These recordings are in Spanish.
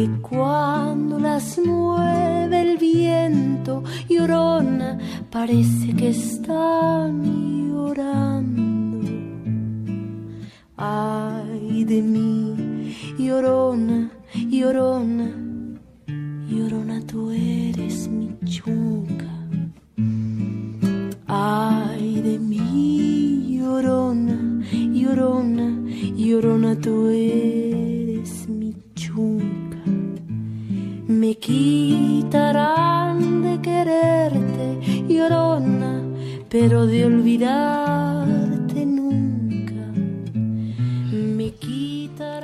que cuando las mueve el viento llorona, parece que están llorando. Ay de mí, llorona Llorona, llorona, tú eres mi chunca. Ay de mí, llorona, llorona, llorona, tú eres Me quitarán de quererte, llorona, pero de olvidarte nunca.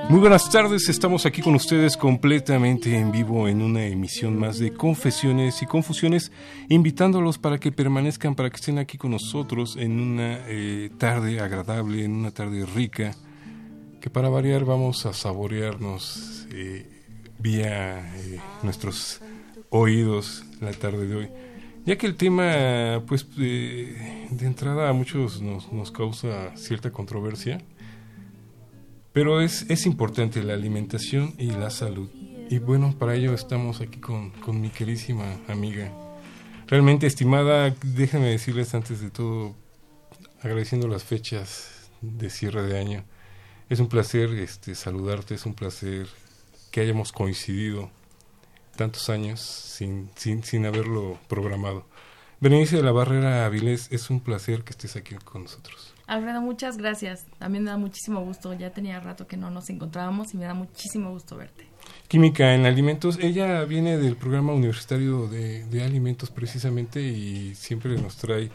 Muy buenas tardes, estamos aquí con ustedes completamente en vivo en una emisión más de Confesiones y Confusiones, invitándolos para que permanezcan, para que estén aquí con nosotros en una eh, tarde agradable, en una tarde rica, que para variar vamos a saborearnos eh, vía eh, nuestros oídos la tarde de hoy. Ya que el tema, pues, de entrada a muchos nos, nos causa cierta controversia, pero es, es importante la alimentación y la salud. Y bueno, para ello estamos aquí con, con mi querísima amiga. Realmente estimada, déjenme decirles antes de todo, agradeciendo las fechas de cierre de año. Es un placer este, saludarte, es un placer que hayamos coincidido tantos años sin, sin, sin haberlo programado. Berenice de la Barrera Avilés, es un placer que estés aquí con nosotros. Alfredo, muchas gracias. También me da muchísimo gusto. Ya tenía rato que no nos encontrábamos y me da muchísimo gusto verte. Química en alimentos. Ella viene del programa universitario de, alimentos precisamente y siempre nos trae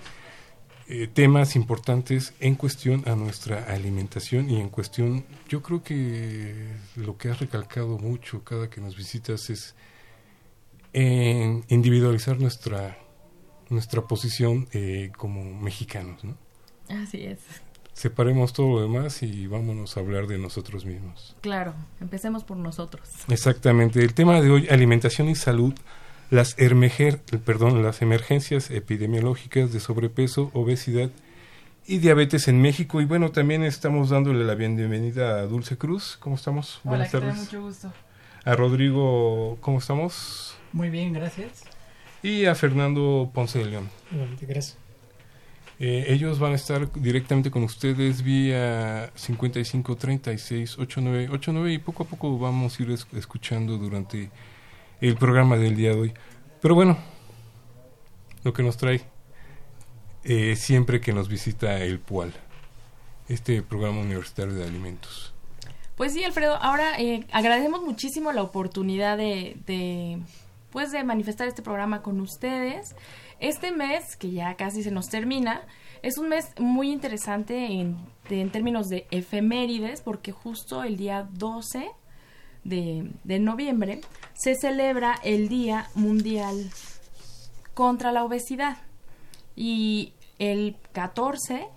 eh, temas importantes en cuestión a nuestra alimentación y en cuestión, yo creo que lo que has recalcado mucho cada que nos visitas es en individualizar nuestra nuestra posición eh, como mexicanos, ¿no? Así es. Separemos todo lo demás y vámonos a hablar de nosotros mismos. Claro, empecemos por nosotros. Exactamente. El tema de hoy, alimentación y salud, las, perdón, las emergencias epidemiológicas de sobrepeso, obesidad y diabetes en México. Y bueno, también estamos dándole la bienvenida a Dulce Cruz. ¿Cómo estamos? Hola, Buenas tardes. Mucho gusto. A Rodrigo, ¿cómo estamos? Muy bien, gracias. Y a Fernando Ponce de León. Gracias. Eh, ellos van a estar directamente con ustedes vía 55 36 89 89 y poco a poco vamos a ir escuchando durante el programa del día de hoy. Pero bueno, lo que nos trae eh, siempre que nos visita el PUAL, este programa universitario de alimentos. Pues sí, Alfredo, ahora eh, agradecemos muchísimo la oportunidad de, pues, de manifestar este programa con ustedes. Este mes, que ya casi se nos termina, Es un mes muy interesante en, en términos de efemérides porque justo el día 12 de, noviembre se celebra el Día Mundial contra la Obesidad y el 14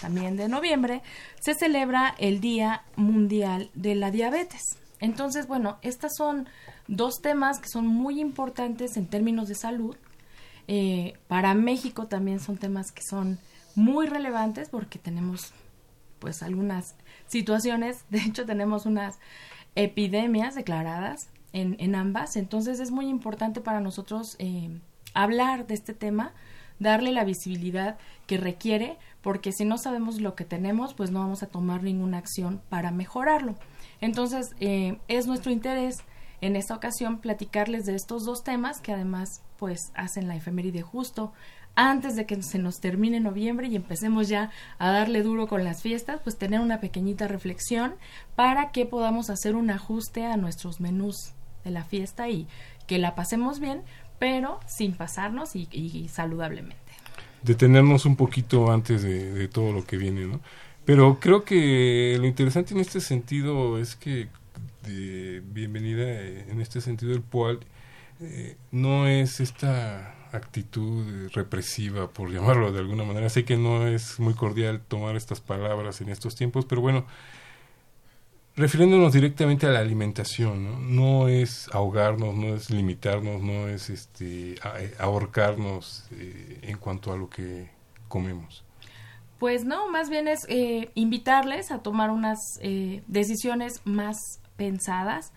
también de noviembre se celebra el Día Mundial de la Diabetes. Entonces, bueno, estos son dos temas que son muy importantes en términos de salud. Eh, para México también son temas que son muy relevantes porque tenemos pues algunas situaciones, de hecho tenemos unas epidemias declaradas en, en ambas, entonces es muy importante para nosotros eh, hablar de este tema, darle la visibilidad que requiere, porque si no sabemos lo que tenemos, pues no vamos a tomar ninguna acción para mejorarlo. Entonces, eh, es nuestro interés en esta ocasión platicarles de estos dos temas que además pues hacen la efeméride justo antes de que se nos termine noviembre y empecemos ya a darle duro con las fiestas, pues tener una pequeñita reflexión para que podamos hacer un ajuste a nuestros menús de la fiesta y que la pasemos bien, pero sin pasarnos y, saludablemente. Detenernos un poquito antes de, todo lo que viene, ¿no? Pero creo que lo interesante en este sentido es que de bienvenida en este sentido el PUAL eh, no es esta actitud represiva, por llamarlo de alguna manera. Sé que no es muy cordial tomar estas palabras en estos tiempos, pero bueno, refiriéndonos directamente a la alimentación, ¿no? es ahogarnos, no es limitarnos, no es este, eh, ahorcarnos eh, en cuanto a lo que comemos. Pues no, más bien es eh, invitarles a tomar unas decisiones más pensadas,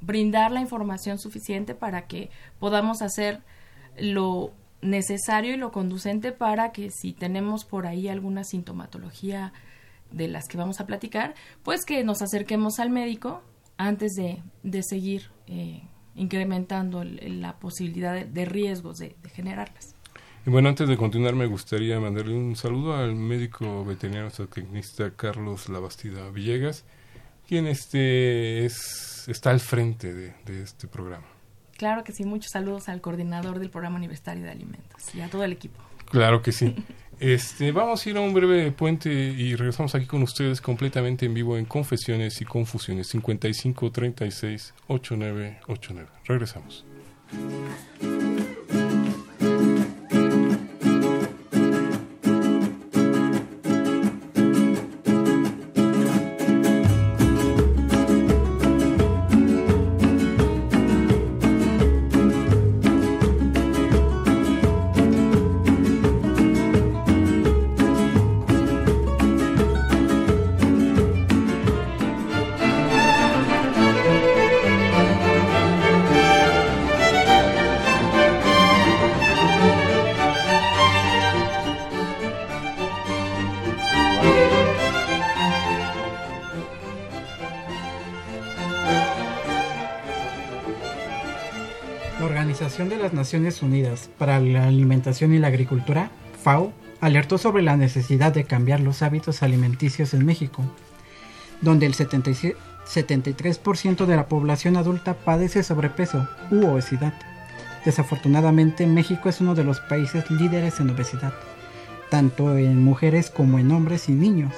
brindar la información suficiente para que podamos hacer lo necesario y lo conducente para que si tenemos por ahí alguna sintomatología de las que vamos a platicar, pues que nos acerquemos al médico antes de, de seguir eh, incrementando la posibilidad de, riesgos de, generarlas. Y bueno, antes de continuar, me gustaría mandarle un saludo al médico veterinario zootecnista Carlos Labastida Villegas, quien este es, está al frente de este programa. Claro que sí, muchos saludos al coordinador del programa universitario de alimentos y a todo el equipo. Claro que sí. Este, vamos a ir a un breve puente y regresamos aquí con ustedes completamente en vivo en Confesiones y Confusiones 55 36 8989. Regresamos. Naciones Unidas para la Alimentación y la Agricultura, FAO, alertó sobre la necesidad de cambiar los hábitos alimenticios en México, donde el 73% de la población adulta padece sobrepeso u obesidad. Desafortunadamente, México es uno de los países líderes en obesidad, tanto en mujeres como en hombres y niños.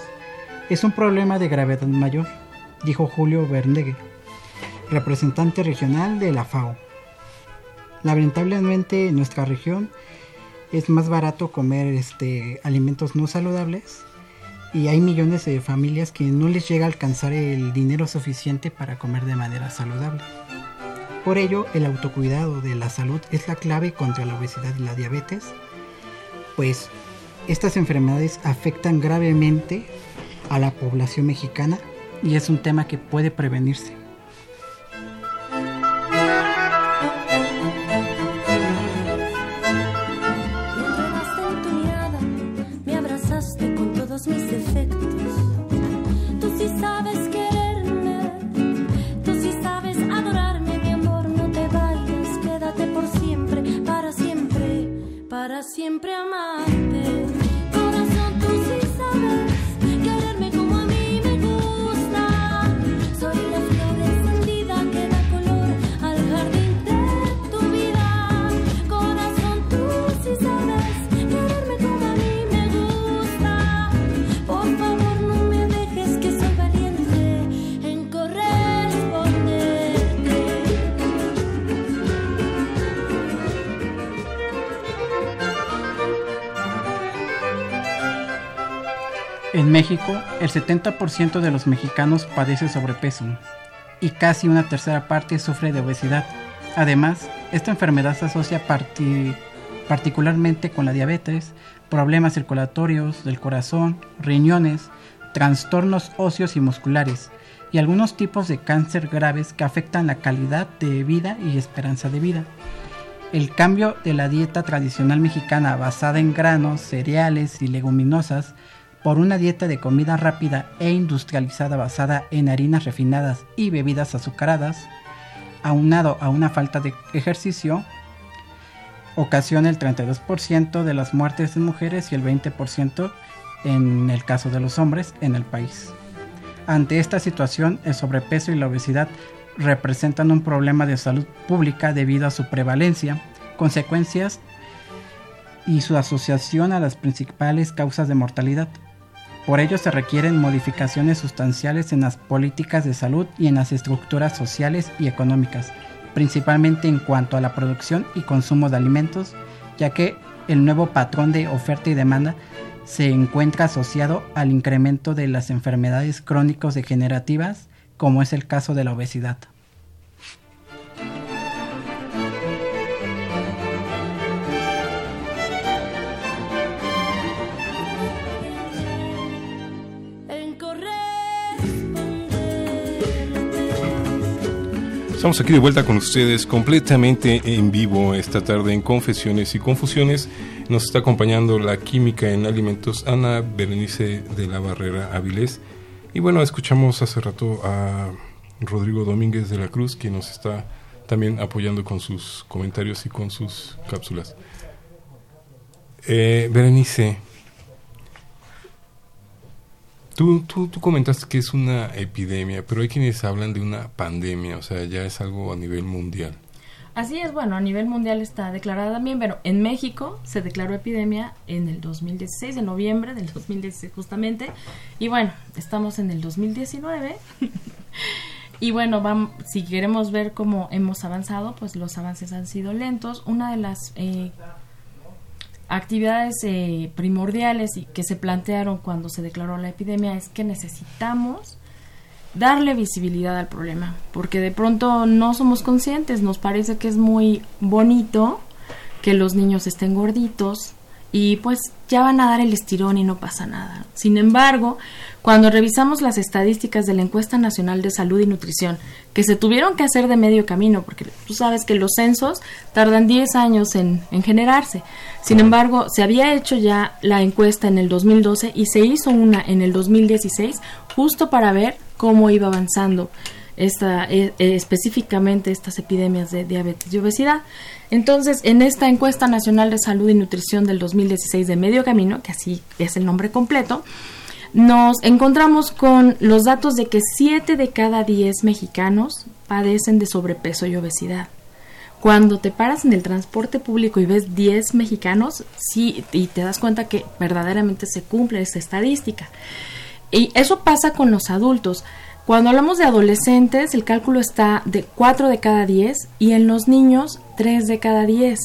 Es un problema de gravedad mayor, dijo Julio Bernegue, representante regional de la FAO. Lamentablemente en nuestra región es más barato comer este, alimentos no saludables y hay millones de familias que no les llega a alcanzar el dinero suficiente para comer de manera saludable. Por ello, el autocuidado de la salud es la clave contra la obesidad y la diabetes, pues estas enfermedades afectan gravemente a la población mexicana y es un tema que puede prevenirse. 70% de los mexicanos padece sobrepeso y casi una tercera parte sufre de obesidad. Además, esta enfermedad se asocia parti- particularmente con la diabetes, problemas circulatorios del corazón, riñones, trastornos óseos y musculares y algunos tipos de cáncer graves que afectan la calidad de vida y esperanza de vida. El cambio de la dieta tradicional mexicana basada en granos, cereales y leguminosas por una dieta de comida rápida e industrializada basada en harinas refinadas y bebidas azucaradas, aunado a una falta de ejercicio, ocasiona el 32% de las muertes en mujeres y el 20% en el caso de los hombres en el país. Ante esta situación, el sobrepeso y la obesidad representan un problema de salud pública debido a su prevalencia, consecuencias y su asociación a las principales causas de mortalidad. Por ello se requieren modificaciones sustanciales en las políticas de salud y en las estructuras sociales y económicas, principalmente en cuanto a la producción y consumo de alimentos, ya que el nuevo patrón de oferta y demanda se encuentra asociado al incremento de las enfermedades crónicos degenerativas, como es el caso de la obesidad. Estamos aquí de vuelta con ustedes completamente en vivo esta tarde en Confesiones y Confusiones. Nos está acompañando la química en alimentos Ana Berenice de la Barrera Avilés. Y bueno, escuchamos hace rato a Rodrigo Domínguez de la Cruz, quien nos está también apoyando con sus comentarios y con sus cápsulas. Eh, Berenice, Tú, tú, tú comentaste que es una epidemia, pero hay quienes hablan de una pandemia, o sea, ya es algo a nivel mundial. Así es, bueno, a nivel mundial está declarada también, pero en México se declaró epidemia en el 2016, de noviembre del 2016 justamente, y bueno, estamos en el 2019. y bueno, vamos, si queremos ver cómo hemos avanzado, pues los avances han sido lentos. Una de las eh, actividades eh, primordiales y que se plantearon cuando se declaró la epidemia es que necesitamos darle visibilidad al problema, porque de pronto no somos conscientes, nos parece que es muy bonito que los niños estén gorditos y pues ya van a dar el estirón y no pasa nada. Sin embargo, cuando revisamos las estadísticas de la encuesta nacional de salud y nutrición, que se tuvieron que hacer de medio camino, porque tú sabes que los censos tardan 10 años en, en generarse. Sin embargo, se había hecho ya la encuesta en el 2012 y se hizo una en el 2016 justo para ver cómo iba avanzando esta, eh, eh, específicamente estas epidemias de diabetes y obesidad. Entonces, en esta encuesta nacional de salud y nutrición del 2016 de Medio Camino, que así es el nombre completo, nos encontramos con los datos de que 7 de cada 10 mexicanos padecen de sobrepeso y obesidad. Cuando te paras en el transporte público y ves 10 mexicanos, sí, y te das cuenta que verdaderamente se cumple esa estadística. Y eso pasa con los adultos. Cuando hablamos de adolescentes, el cálculo está de 4 de cada 10 y en los niños 3 de cada 10.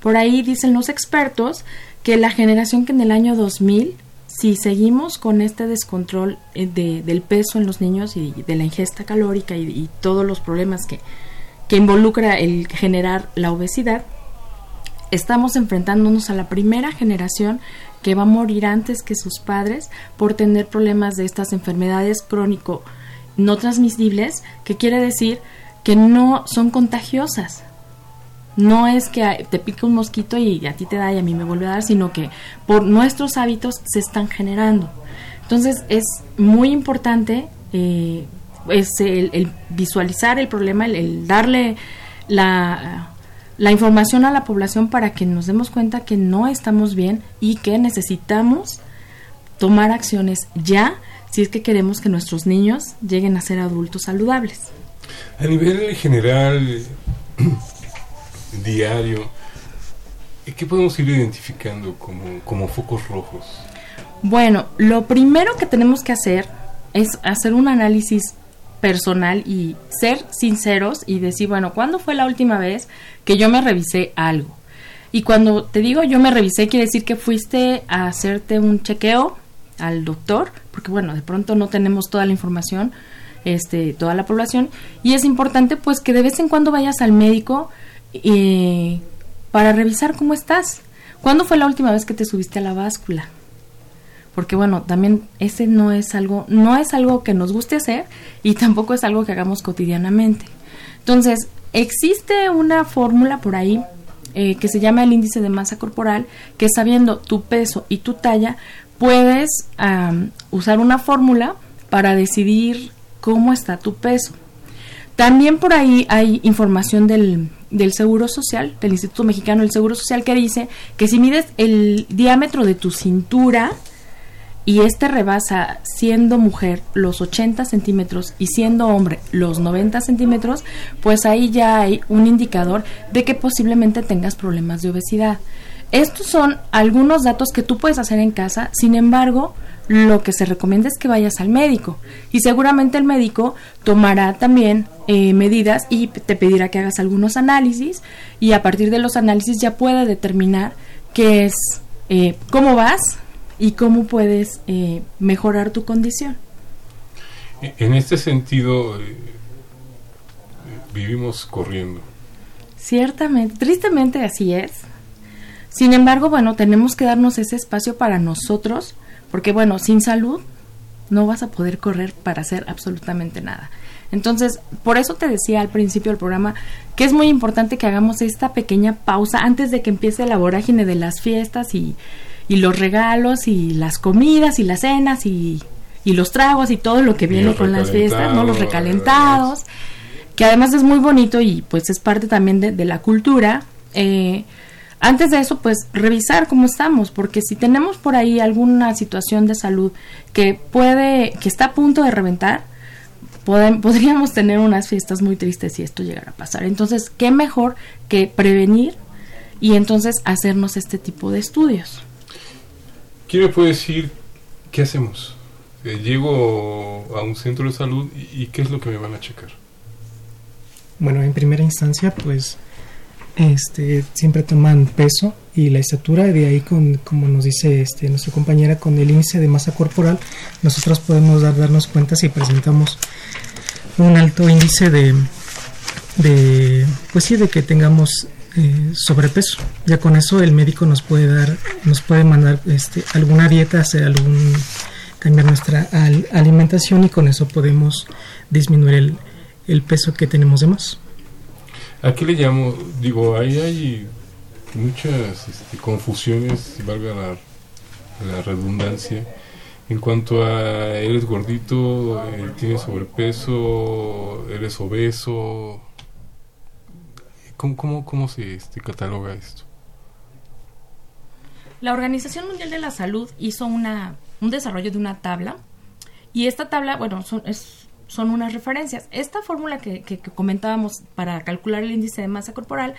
Por ahí dicen los expertos que la generación que en el año 2000, si seguimos con este descontrol eh, de- del peso en los niños y de la ingesta calórica y, todos los problemas que, que involucra el generar la obesidad, estamos enfrentándonos a la primera generación que va a morir antes que sus padres por tener problemas de estas enfermedades crónico no transmisibles, que quiere decir que no son contagiosas. No es que te pica un mosquito y a ti te da y a mí me vuelve a dar, sino que por nuestros hábitos se están generando. Entonces es muy importante eh, es el, visualizar el problema, el, darle la información a la población para que nos demos cuenta que no estamos bien y que necesitamos tomar acciones ya si es que queremos que nuestros niños lleguen a ser adultos saludables. A nivel general, diario, ¿qué podemos ir identificando como, como focos rojos? Bueno, lo primero que tenemos que hacer es hacer un análisis personal y ser sinceros y decir, bueno, ¿cuándo fue la última vez que yo me revisé algo? Y cuando te digo yo me revisé, quiere decir que fuiste a hacerte un chequeo al doctor, porque bueno, de pronto no tenemos toda la información, este, toda la población, y es importante pues que de vez en cuando vayas al médico eh, para revisar cómo estás. ¿Cuándo fue la última vez que te subiste a la báscula? Porque bueno, también ese no es algo, no es algo que nos guste hacer y tampoco es algo que hagamos cotidianamente. Entonces, existe una fórmula por ahí eh, que se llama el índice de masa corporal, que sabiendo tu peso y tu talla, puedes usar una fórmula para decidir cómo está tu peso. También por ahí hay información del, del Seguro Social, del Instituto Mexicano del Seguro Social, que dice que si mides el diámetro de tu cintura y este rebasa, siendo mujer, los 80 centímetros y siendo hombre, los 90 centímetros, pues ahí ya hay un indicador de que posiblemente tengas problemas de obesidad. Estos son algunos datos que tú puedes hacer en casa, sin embargo, lo que se recomienda es que vayas al médico y seguramente el médico tomará también eh, medidas y te pedirá que hagas algunos análisis y a partir de los análisis ya pueda determinar qué es, eh, cómo vas y cómo puedes eh, mejorar tu condición. En este sentido, eh, vivimos corriendo. Ciertamente, tristemente así es. Sin embargo, bueno, tenemos que darnos ese espacio para nosotros, porque bueno, sin salud no vas a poder correr para hacer absolutamente nada. Entonces, por eso te decía al principio del programa que es muy importante que hagamos esta pequeña pausa antes de que empiece la vorágine de las fiestas y, y los regalos y las comidas y las cenas y, y los tragos y todo lo que viene con las fiestas, ¿no? Los recalentados, recalentados, que además es muy bonito y pues es parte también de, de la cultura. Eh, antes de eso, pues revisar cómo estamos, porque si tenemos por ahí alguna situación de salud que puede, que está a punto de reventar, podríamos tener unas fiestas muy tristes si esto llegara a pasar. Entonces, ¿qué mejor que prevenir y entonces hacernos este tipo de estudios? ¿Quién me puede decir qué hacemos? Eh, llego a un centro de salud y, y qué es lo que me van a checar. Bueno, en primera instancia, pues este, siempre toman peso y la estatura, de ahí con, como nos dice este, nuestra compañera, con el índice de masa corporal, nosotros podemos dar, darnos cuenta si presentamos un alto índice de, de pues sí, de que tengamos eh, sobrepeso. Ya con eso el médico nos puede dar, nos puede mandar este, alguna dieta, hacer algún cambiar nuestra al- alimentación y con eso podemos disminuir el, el peso que tenemos de más. ¿A qué le llamo? Digo, ahí hay muchas este, confusiones, valga la, redundancia, en cuanto a eres gordito, eh, tienes sobrepeso, eres obeso. ¿Cómo, cómo, cómo se este, cataloga esto? La Organización Mundial de la Salud hizo una, un desarrollo de una tabla y esta tabla, bueno, son, es- son unas referencias. Esta fórmula que, que- que comentábamos para calcular el índice de masa corporal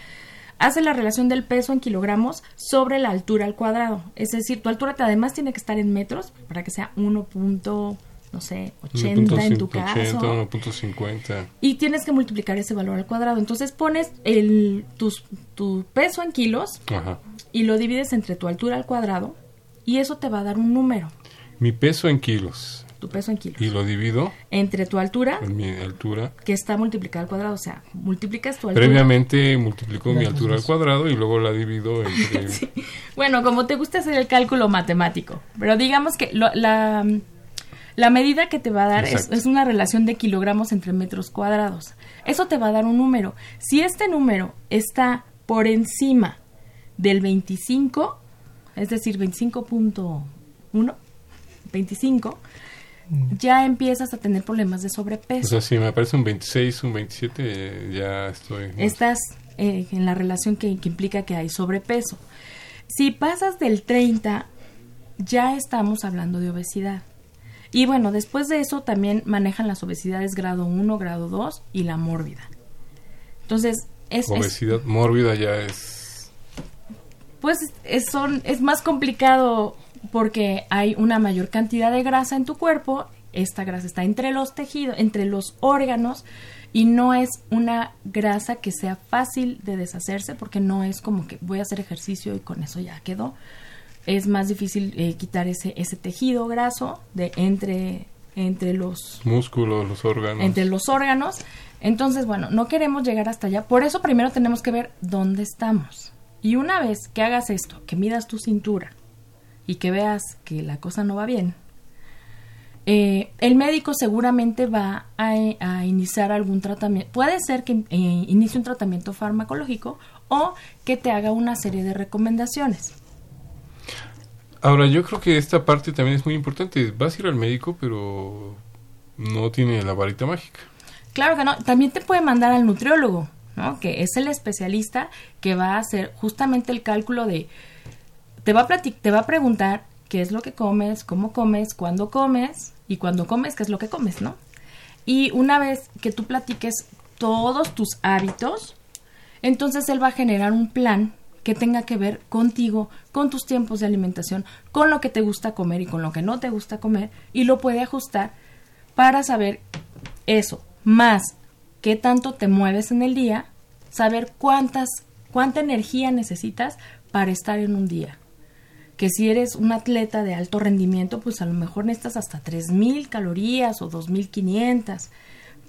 hace la relación del peso en kilogramos sobre la altura al cuadrado. Es decir, tu altura te- además tiene que estar en metros para que sea 1. punto, no sé, 80 en tu 1.80, caso. 1.50. Y tienes que multiplicar ese valor al cuadrado. Entonces pones el, tus- tu peso en kilos Ajá. y lo divides entre tu altura al cuadrado y eso te va a dar un número, Mi peso en kilos tu peso en kilos, y lo divido entre tu altura en mi altura. que está multiplicado al cuadrado, o sea, multiplicas tu altura. Previamente multiplico mi altura al cuadrado y luego la divido entre... Bueno, como te gusta hacer el cálculo matemático, pero digamos que lo- la, la medida que te va a dar es, es una relación de kilogramos entre metros cuadrados. Eso te va a dar un número. Si este número está por encima del 25, es decir, 25.1, 25, ya empiezas a tener problemas de O sobrepeso. sea, si me aparece un 26, un 27, eh, ya estoy... estás eh, en la relación que, que implica que hay sobrepeso. Si pasas del 30, ya estamos hablando de obesidad. Y bueno, después de eso también manejan las obesidades grado 1, grado 2 y la mórbida. Entonces, es, es- Obesidad mórbida ya es... pues es, son, es más complicado porque hay una mayor cantidad de grasa en tu cuerpo, esta grasa está entre los tejidos, entre los órganos y no es una grasa que sea fácil de deshacerse porque no es como que voy a hacer ejercicio y con eso ya quedó. es más difícil eh, quitar ese, ese tejido graso de entre, entre los Músculos, los órganos. entre los órganos. Entonces, bueno, no queremos llegar hasta allá. Por eso primero tenemos que ver dónde estamos. Y una vez que hagas esto, que midas tu cintura y que veas que la cosa no va bien, eh, el médico seguramente va a, a iniciar algún tratamiento. Puede ser que eh, inicie un tratamiento farmacológico o que te haga una serie de recomendaciones. Ahora, yo creo que esta parte también es muy importante. Vas a ir al médico, pero no tiene la varita mágica. Claro que no. También te puede mandar al nutriólogo, ¿no? Que es el especialista que va a hacer justamente el cálculo de... Te va a, te va a preguntar qué es lo que comes, cómo comes, cuándo comes y cuando comes, qué es lo que comes, ¿no? Y una vez que tú platiques todos tus hábitos, entonces él va a generar un plan que tenga que ver contigo, con tus tiempos de alimentación, con lo que te gusta comer y con lo que no te gusta comer, y lo puede ajustar para saber eso, más qué tanto te mueves en el día, saber cuántas, cuánta energía necesitas para estar en un día. Que si eres un atleta de alto rendimiento, pues a lo mejor necesitas hasta 3.000 calorías o 2.500.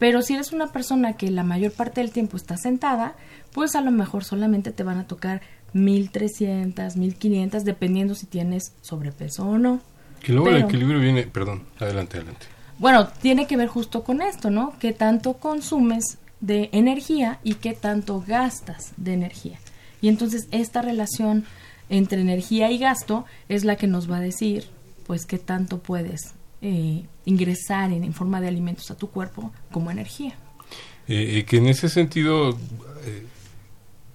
Pero si eres una persona que la mayor parte del tiempo está sentada, pues a lo mejor solamente te van a tocar 1300, 1500, dependiendo si tienes sobrepeso o no. Que luego el equilibrio viene... Perdón, adelante, adelante. Bueno, tiene que ver justo con esto, ¿no? ¿Qué tanto consumes de energía y qué tanto gastas de energía? Y entonces esta relación entre energía y gasto es la que nos va a decir, pues, qué tanto puedes eh, ingresar en, en forma de alimentos a tu cuerpo como energía. Eh, eh, que en ese sentido eh,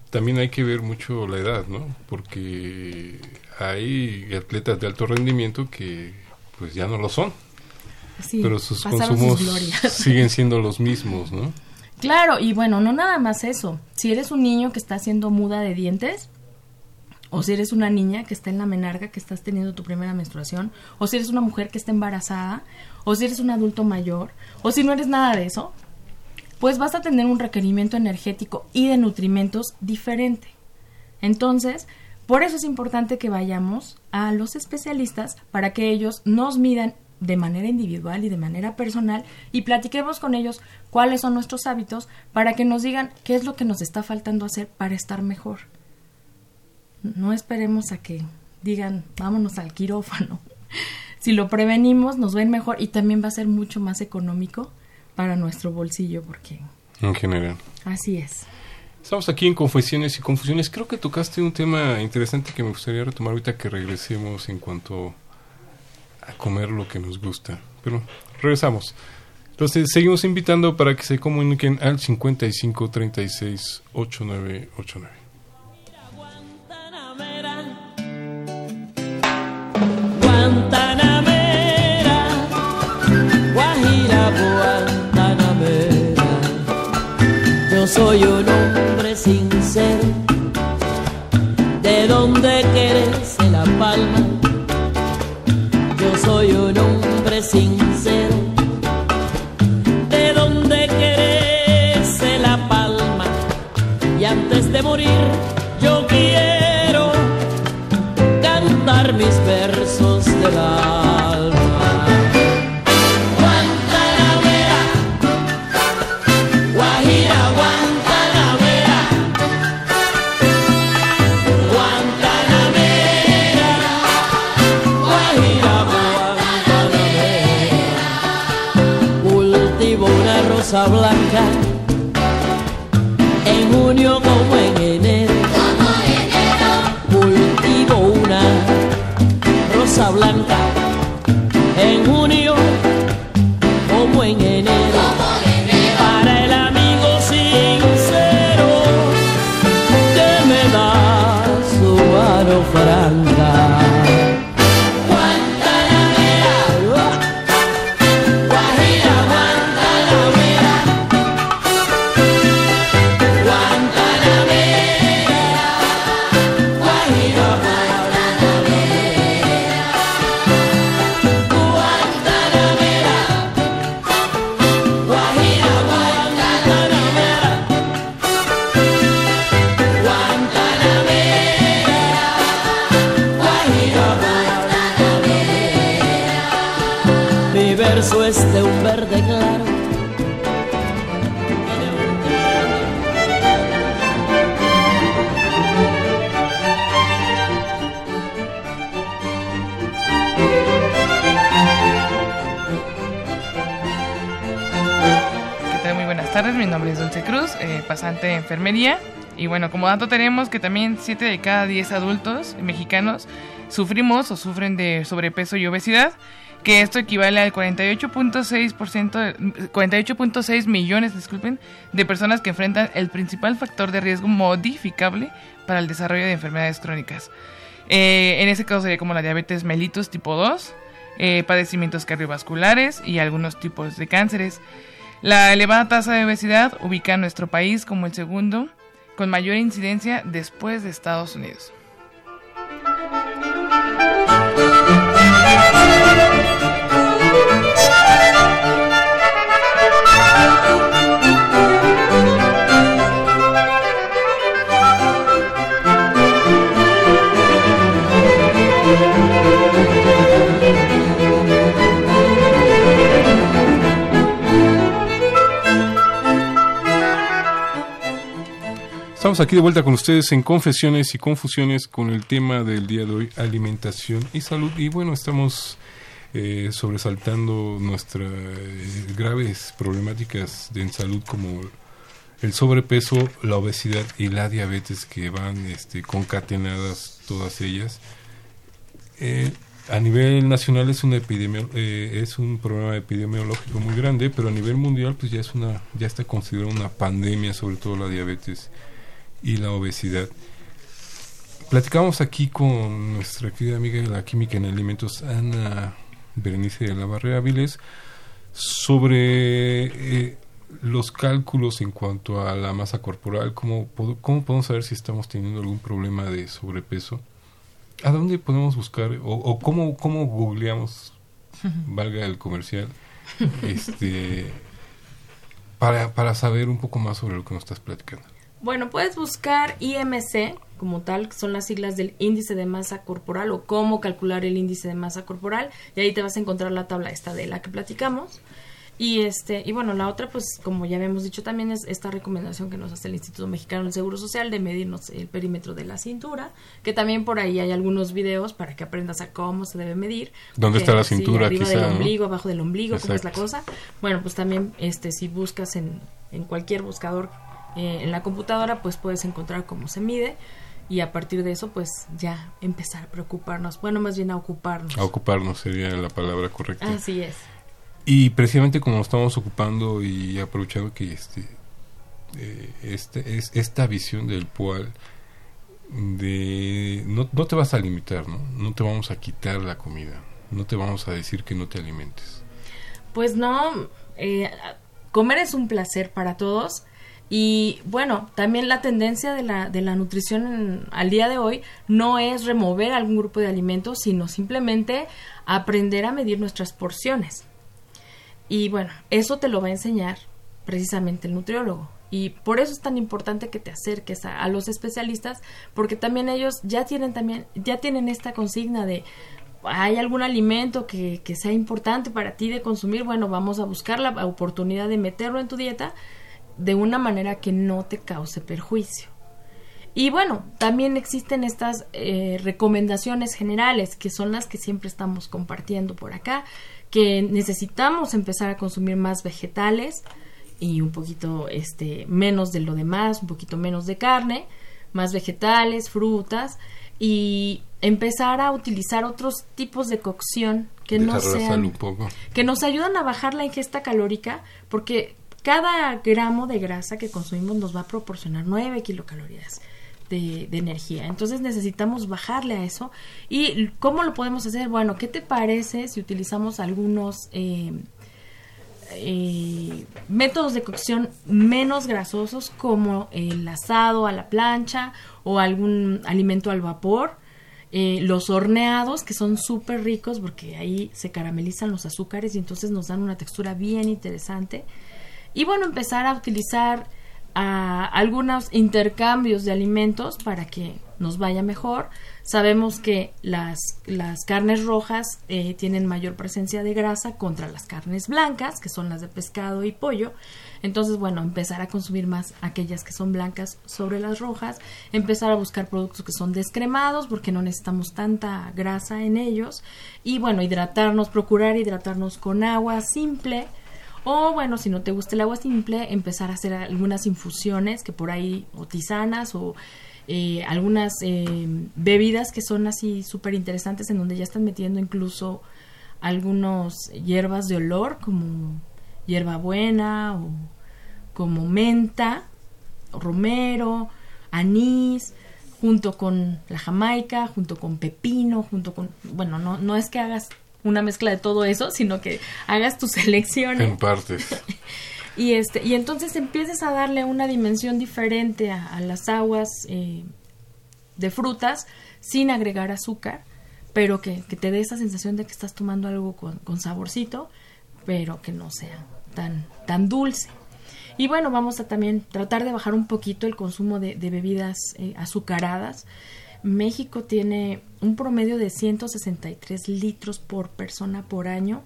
también hay que ver mucho la edad, ¿no? Porque hay atletas de alto rendimiento que pues ya no lo son, Sí, pero sus consumos siguen siendo los mismos, ¿no? Claro, y bueno, no nada más eso. Si eres un niño que está haciendo muda de dientes, o si eres una niña que está en la menarca, que estás teniendo tu primera menstruación, o si eres una mujer que está embarazada, o si eres un adulto mayor, o si no eres nada de eso, pues vas a tener un requerimiento energético y de nutrimentos diferente. Entonces, por eso es importante que vayamos a los especialistas para que ellos nos midan de manera individual y de manera personal y platiquemos con ellos cuáles son nuestros hábitos para que nos digan qué es lo que nos está faltando hacer para estar mejor. No esperemos a que digan vámonos al quirófano. Si lo prevenimos nos ven mejor y también va a ser mucho más económico para nuestro bolsillo porque En general. así es. Estamos aquí en Confesiones y Confusiones. Creo que tocaste un tema interesante que me gustaría retomar ahorita que regresemos en cuanto a comer lo que nos gusta. Pero regresamos. Entonces, seguimos invitando para que se comuniquen al 55 36 8989. Yo soy un hombre sincero, de donde crece la palma. Yo soy un hombre sincero, buenas tardes. Mi nombre es Dulce Cruz, eh, pasante de enfermería. Y bueno, como dato tenemos que también 7 de cada 10 adultos mexicanos sufrimos o sufren de sobrepeso y obesidad, que esto equivale al 48.6%, 48.6 millones, disculpen, de personas que enfrentan el principal factor de riesgo modificable para el desarrollo de enfermedades crónicas. Eh, en ese caso sería como la diabetes mellitus tipo 2, eh, padecimientos cardiovasculares y algunos tipos de cánceres. La elevada tasa de obesidad ubica a nuestro país como el segundo con mayor incidencia después de Estados Unidos. Estamos aquí de vuelta con ustedes en Confesiones y Confusiones con el tema del día de hoy, alimentación y salud. Y bueno, estamos eh, sobresaltando nuestras eh, graves problemáticas de en salud como el sobrepeso, la obesidad y la diabetes que van este, concatenadas todas ellas. Eh, a nivel nacional es una epidemia, es un problema epidemiológico muy grande, pero a nivel mundial pues ya es una ya está considerada una pandemia, sobre todo la diabetes y la obesidad. Platicamos aquí con nuestra querida amiga de la química en alimentos, Ana Berenice de la Barrera Viles, sobre eh, los cálculos en cuanto a la masa corporal, cómo, cómo podemos saber si estamos teniendo algún problema de sobrepeso, a dónde podemos buscar o, o cómo, cómo googleamos, valga el comercial, este, para, para saber un poco más sobre lo que nos estás platicando. Bueno, puedes buscar IMC como tal, que son las siglas del índice de masa corporal o cómo calcular el índice de masa corporal y ahí te vas a encontrar la tabla esta de la que platicamos. Y este y bueno, la otra pues como ya habíamos dicho también es esta recomendación que nos hace el Instituto Mexicano del Seguro Social de medirnos el perímetro de la cintura, que también por ahí hay algunos videos para que aprendas a cómo se debe medir. ¿Dónde está la sí, cintura, arriba quizá, del no? ombligo, abajo del ombligo, cómo es la cosa. Bueno, pues también este si buscas en, en cualquier buscador eh, en la computadora, pues puedes encontrar cómo se mide y a partir de eso, pues ya empezar a preocuparnos. Bueno, más bien a ocuparnos. A ocuparnos sería la palabra correcta. Así es. Y precisamente como nos estamos ocupando y aprovechando que este, eh, este es, esta visión del PUAL de no, no te vas a limitar, ¿no? No te vamos a quitar la comida, no te vamos a decir que no te alimentes. Pues no, eh, comer es un placer para todos. Y bueno, también la tendencia de la, de la nutrición en- al día de hoy no es remover algún grupo de alimentos, sino simplemente aprender a medir nuestras porciones. Y bueno, eso te lo va a enseñar precisamente el nutriólogo. Y por eso es tan importante que te acerques a, a los especialistas, porque también ellos ya tienen también, ya tienen esta consigna de hay algún alimento que, que sea importante para ti de consumir, bueno, vamos a buscar la oportunidad de meterlo en tu dieta de una manera que no te cause perjuicio. Y bueno, también existen estas eh, recomendaciones generales, que son las que siempre estamos compartiendo por acá, que necesitamos empezar a consumir más vegetales y un poquito este, menos de lo demás, un poquito menos de carne, más vegetales, frutas y empezar a utilizar otros tipos de cocción que no Dejar sean sal un poco. que nos ayudan a bajar la ingesta calórica porque cada gramo de grasa que consumimos nos va a proporcionar 9 kilocalorías de, energía. Entonces necesitamos bajarle a eso. ¿Y cómo lo podemos hacer? Bueno, ¿qué te parece si utilizamos algunos eh, eh, métodos de cocción menos grasosos como el asado a la plancha o algún alimento al vapor? Eh, los horneados, que son súper ricos porque ahí se caramelizan los azúcares y entonces nos dan una textura bien interesante. Y bueno, empezar a utilizar ah, algunos intercambios de alimentos para que nos vaya mejor. Sabemos que las, las carnes rojas eh, tienen mayor presencia de grasa contra las carnes blancas, que son las de pescado y pollo. Entonces, bueno, empezar a consumir más aquellas que son blancas sobre las rojas, empezar a buscar productos que son descremados porque no necesitamos tanta grasa en ellos y bueno, hidratarnos, procurar hidratarnos con agua simple O bueno, si no te gusta el agua simple, empezar a hacer algunas infusiones que por ahí, o tisanas, o eh, algunas eh, bebidas que son así súper interesantes en donde ya están metiendo incluso algunos hierbas de olor como hierbabuena o como menta, romero, anís, junto con la jamaica, junto con pepino, junto con, bueno, no, no es que hagas una mezcla de todo eso, sino que hagas tus selecciones. En partes. Y, este, y entonces empieces a darle una dimensión diferente a, a las aguas eh, de frutas sin agregar azúcar, pero que, que te dé esa sensación de que estás tomando algo con, con saborcito, pero que no sea tan, tan dulce. Y bueno, vamos a también tratar de bajar un poquito el consumo de, de bebidas eh, azucaradas. México tiene un promedio de 163 litros por persona por año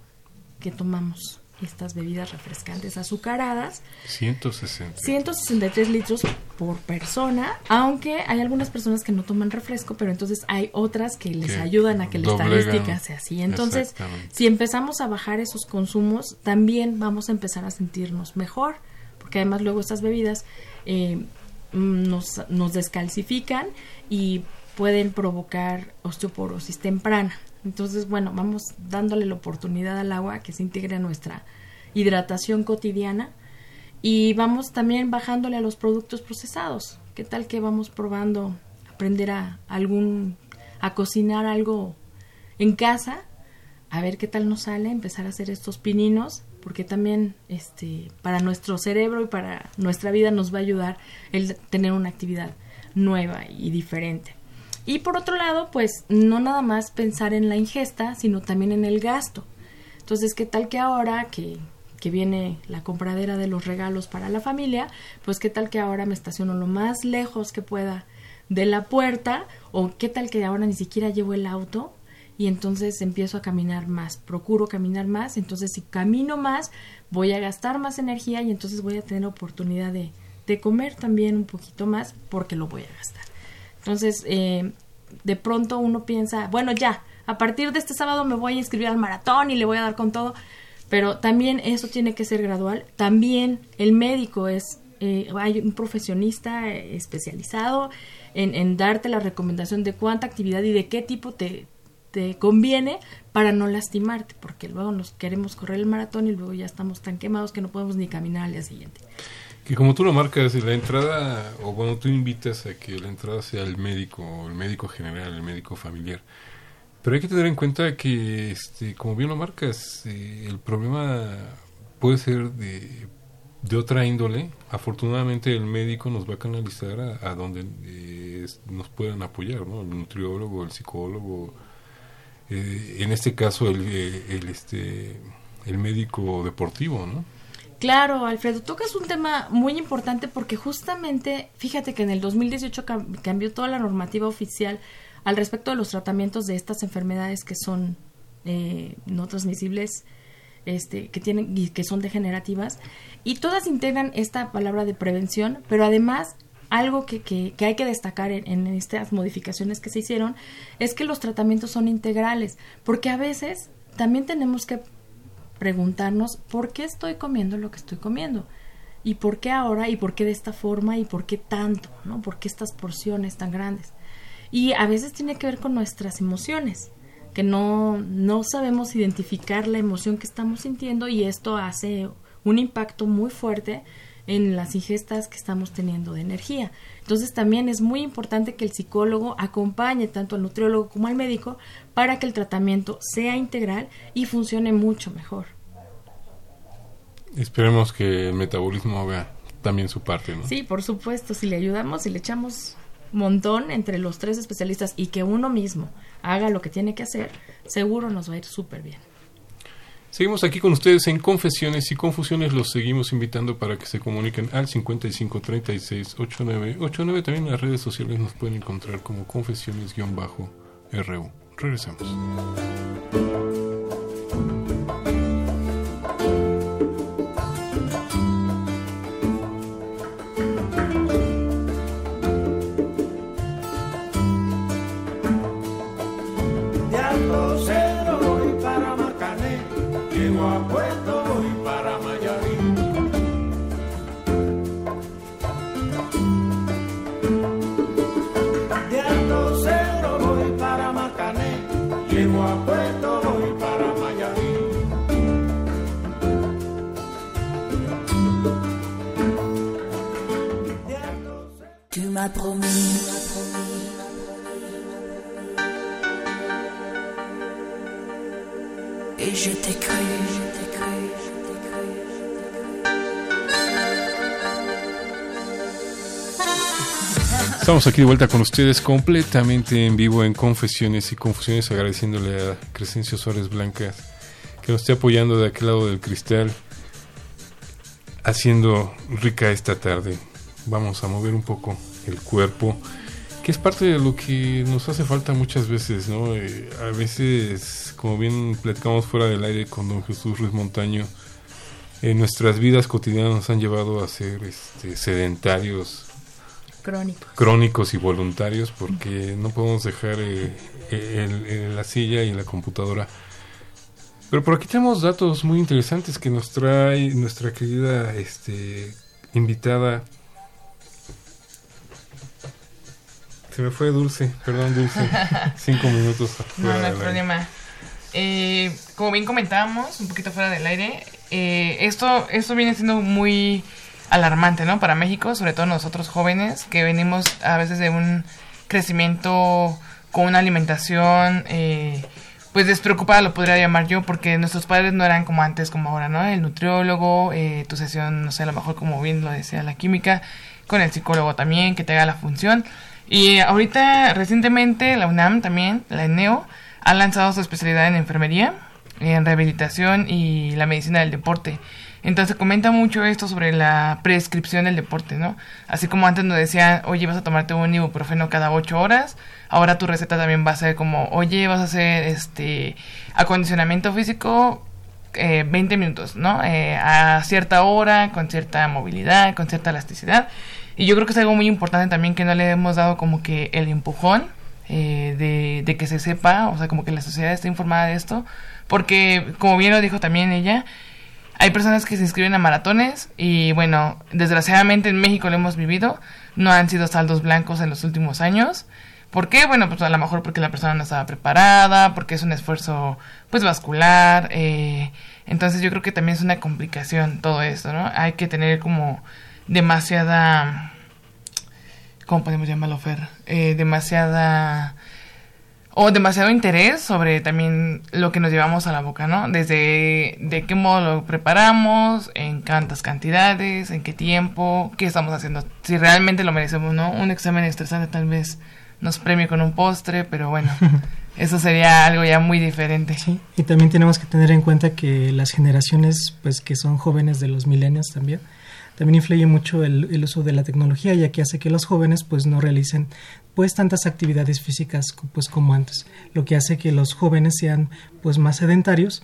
que tomamos estas bebidas refrescantes azucaradas. 160. 163 litros por persona, aunque hay algunas personas que no toman refresco, pero entonces hay otras que les Que ayudan a que la estadística sea así. Entonces, si empezamos a bajar esos consumos, también vamos a empezar a sentirnos mejor, porque además luego estas bebidas eh, nos, nos descalcifican y pueden provocar osteoporosis temprana. Entonces, bueno, vamos dándole la oportunidad al agua que se integre a nuestra hidratación cotidiana y vamos también bajándole a los productos procesados. ¿Qué tal que vamos probando aprender a algún a cocinar algo en casa? A ver qué tal nos sale, empezar a hacer estos pininos, porque también este para nuestro cerebro y para nuestra vida nos va a ayudar el tener una actividad nueva y diferente. Y por otro lado, pues no nada más pensar en la ingesta, sino también en el gasto. Entonces, ¿qué tal que ahora que, que viene la compradera de los regalos para la familia, pues qué tal que ahora me estaciono lo más lejos que pueda de la puerta o qué tal que ahora ni siquiera llevo el auto y entonces empiezo a caminar más, procuro caminar más, entonces si camino más voy a gastar más energía y entonces voy a tener oportunidad de, de comer también un poquito más porque lo voy a gastar. Entonces, eh, de pronto uno piensa, bueno, ya, a partir de este sábado me voy a inscribir al maratón y le voy a dar con todo, pero también eso tiene que ser gradual. También el médico es, eh, hay un profesionista eh, especializado en, en darte la recomendación de cuánta actividad y de qué tipo te, te conviene para no lastimarte, porque luego nos queremos correr el maratón y luego ya estamos tan quemados que no podemos ni caminar al día siguiente. Que como tú lo marcas, la entrada, o bueno, tú invitas a que la entrada sea el médico, el médico general, el médico familiar. Pero hay que tener en cuenta que, este, como bien lo marcas, eh, el problema puede ser de, de otra índole. Afortunadamente el médico nos va a canalizar a, a donde eh, nos puedan apoyar, ¿no? El nutriólogo, el psicólogo, eh, en este caso el, eh, el, este, el médico deportivo, ¿no? Claro, Alfredo, tocas un tema muy importante porque justamente, fíjate que en el 2018 cam- cambió toda la normativa oficial al respecto de los tratamientos de estas enfermedades que son eh, no transmisibles, este, que tienen y que son degenerativas, y todas integran esta palabra de prevención, pero además algo que, que- que hay que destacar en, en estas modificaciones que se hicieron es que los tratamientos son integrales, porque a veces también tenemos que preguntarnos por qué estoy comiendo lo que estoy comiendo y por qué ahora y por qué de esta forma y por qué tanto, ¿no? ¿Por qué estas porciones tan grandes? Y a veces tiene que ver con nuestras emociones, que no no sabemos identificar la emoción que estamos sintiendo y esto hace un impacto muy fuerte en las ingestas que estamos teniendo de energía. Entonces también es muy importante que el psicólogo acompañe tanto al nutriólogo como al médico para que el tratamiento sea integral y funcione mucho mejor. Esperemos que el metabolismo haga también su parte, ¿no? Sí, por supuesto, si le ayudamos, si le echamos montón entre los tres especialistas y que uno mismo haga lo que tiene que hacer, seguro nos va a ir súper bien. Seguimos aquí con ustedes en Confesiones y Confusiones. Los seguimos invitando para que se comuniquen al 55368989. También en las redes sociales nos pueden encontrar como Confesiones-RU. Regresamos. M'as promis. Et je t'ai cru, je t'ai cru, je t'ai cru. Estamos aquí de vuelta con ustedes completamente en vivo en Confesiones y Confusiones, agradeciéndole a Crescencio Suárez Blancas que nos esté apoyando de aquel lado del cristal, haciendo rica esta tarde. Vamos a mover un poco el cuerpo, que es parte de lo que nos hace falta muchas veces, ¿no? Eh, a veces, como bien platicamos fuera del aire con don Jesús Ruiz Montaño, en nuestras vidas cotidianas nos han llevado a ser este, sedentarios, Crónicos. crónicos y voluntarios porque no podemos dejar eh, el- el- la silla y la computadora. Pero por aquí tenemos datos muy interesantes que nos trae nuestra querida este, invitada. Se me fue Dulce, perdón Dulce. Cinco minutos. No, no hay problema. Eh, como bien comentábamos, un poquito fuera del aire, eh, esto, esto viene siendo muy alarmante, ¿no? Para México, sobre todo nosotros jóvenes, que venimos a veces de un crecimiento con una alimentación, eh, pues despreocupada lo podría llamar yo, porque nuestros padres no eran como antes, como ahora, ¿no? El nutriólogo, eh, tu sesión, no sé, a lo mejor como bien lo decía la química, con el psicólogo también, que te haga la función. Y ahorita, recientemente, la UNAM también, la ENEO, ha lanzado su especialidad en enfermería, en rehabilitación y la medicina del deporte. Entonces comenta mucho esto sobre la prescripción del deporte, ¿no? Así como antes nos decían, oye, vas a tomarte un ibuprofeno cada ocho horas, ahora tu receta también va a ser como, oye, vas a hacer este acondicionamiento físico eh, 20 minutos, ¿no? Eh, a cierta hora, con cierta movilidad, con cierta elasticidad. Y yo creo que es algo muy importante también que no le hemos dado como que el empujón eh, de, de que se sepa, o sea, como que la sociedad esté informada de esto, porque como bien lo dijo también ella, hay personas que se inscriben a maratones y bueno, desgraciadamente en México lo hemos vivido, no han sido saldos blancos en los últimos años. ¿Por qué? Bueno, pues a lo mejor porque la persona no estaba preparada, porque es un esfuerzo pues vascular, eh, entonces yo creo que también es una complicación todo esto, ¿no? Hay que tener como demasiada, ¿cómo podemos llamarlo, Fer? Eh, demasiada o demasiado interés sobre también lo que nos llevamos a la boca, ¿no? Desde de qué modo lo preparamos, en cuántas cantidades, en qué tiempo, qué estamos haciendo, si realmente lo merecemos, ¿no? Un examen estresante tal vez nos premie con un postre, pero bueno, eso sería algo ya muy diferente. Y también tenemos que tener en cuenta que las generaciones pues que son jóvenes de los milenios también también influye mucho el, uso de la tecnología ya que hace que los jóvenes pues no realicen pues tantas actividades físicas pues como antes lo que hace que los jóvenes sean pues más sedentarios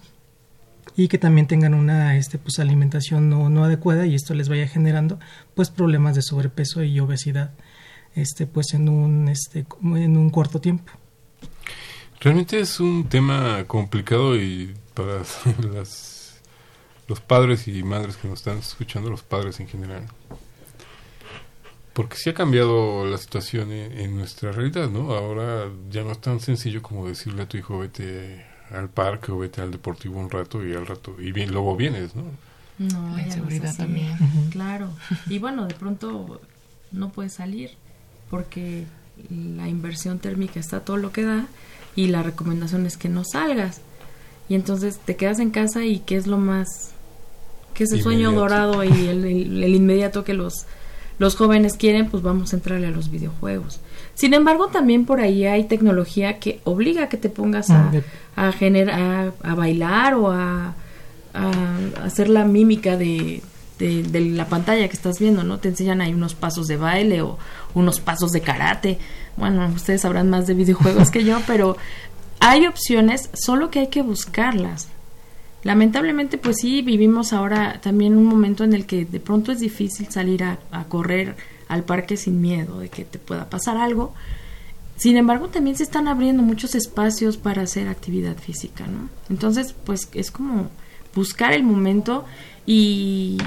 y que también tengan una este pues alimentación no, no adecuada y esto les vaya generando pues problemas de sobrepeso y obesidad este pues en un este en un corto tiempo. Realmente es un tema complicado y para las, los padres y madres que nos están escuchando, los padres en general. Porque sí ha cambiado la situación en, en nuestra realidad, ¿no? Ahora ya no es tan sencillo como decirle a tu hijo vete al parque o vete al deportivo un rato y al rato y bien, luego vienes, ¿no? No, La no inseguridad también. Claro. Y bueno, de pronto no puedes salir porque la inversión térmica está todo lo que da y la recomendación es que no salgas. Y entonces te quedas en casa y qué es lo más que es el sueño dorado y el, el- el inmediato que los los jóvenes quieren, pues vamos a entrarle a los videojuegos. Sin embargo, también por ahí hay tecnología que obliga a que te pongas a, de- a, generar, a, a bailar o a, a hacer la mímica de, de, de la pantalla que estás viendo, ¿no? Te enseñan ahí unos pasos de baile o unos pasos de karate. Bueno, ustedes sabrán más de videojuegos que yo, pero hay opciones, solo que hay que buscarlas. Lamentablemente, pues sí, vivimos ahora también un momento en el que de pronto es difícil salir a, correr al parque sin miedo de que te pueda pasar algo. Sin embargo, también se están abriendo muchos espacios para hacer actividad física, ¿no? Entonces, pues es como buscar el momento y,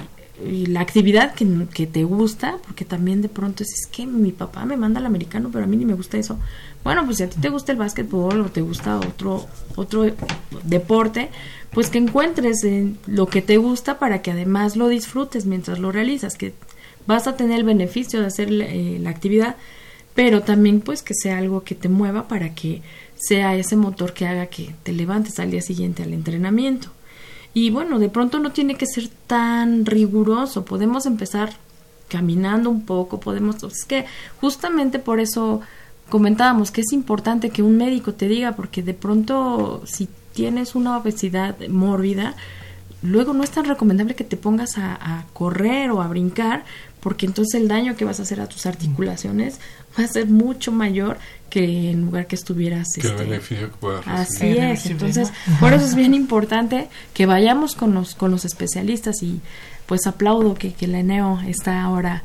y la actividad que, que te gusta, porque también de pronto es, es que mi papá me manda al americano, pero a mí ni me gusta eso. Bueno, pues si a ti te gusta el básquetbol o te gusta otro, otro deporte, pues que encuentres en lo que te gusta para que además lo disfrutes mientras lo realizas, que vas a tener el beneficio de hacer eh, la actividad, pero también pues que sea algo que te mueva para que sea ese motor que haga que te levantes al día siguiente al entrenamiento. Y bueno, de pronto no tiene que ser tan riguroso, podemos empezar caminando un poco, podemos, es que justamente por eso comentábamos que es importante que un médico te diga, porque de pronto si tienes una obesidad mórbida, luego no es tan recomendable que te pongas a, correr o a brincar, porque entonces el daño que vas a hacer a tus articulaciones va a ser mucho mayor que en lugar que estuvieras que este, beneficio que así es entonces por eso es bien importante que vayamos con los con los especialistas y pues aplaudo que, que la ENEO está ahora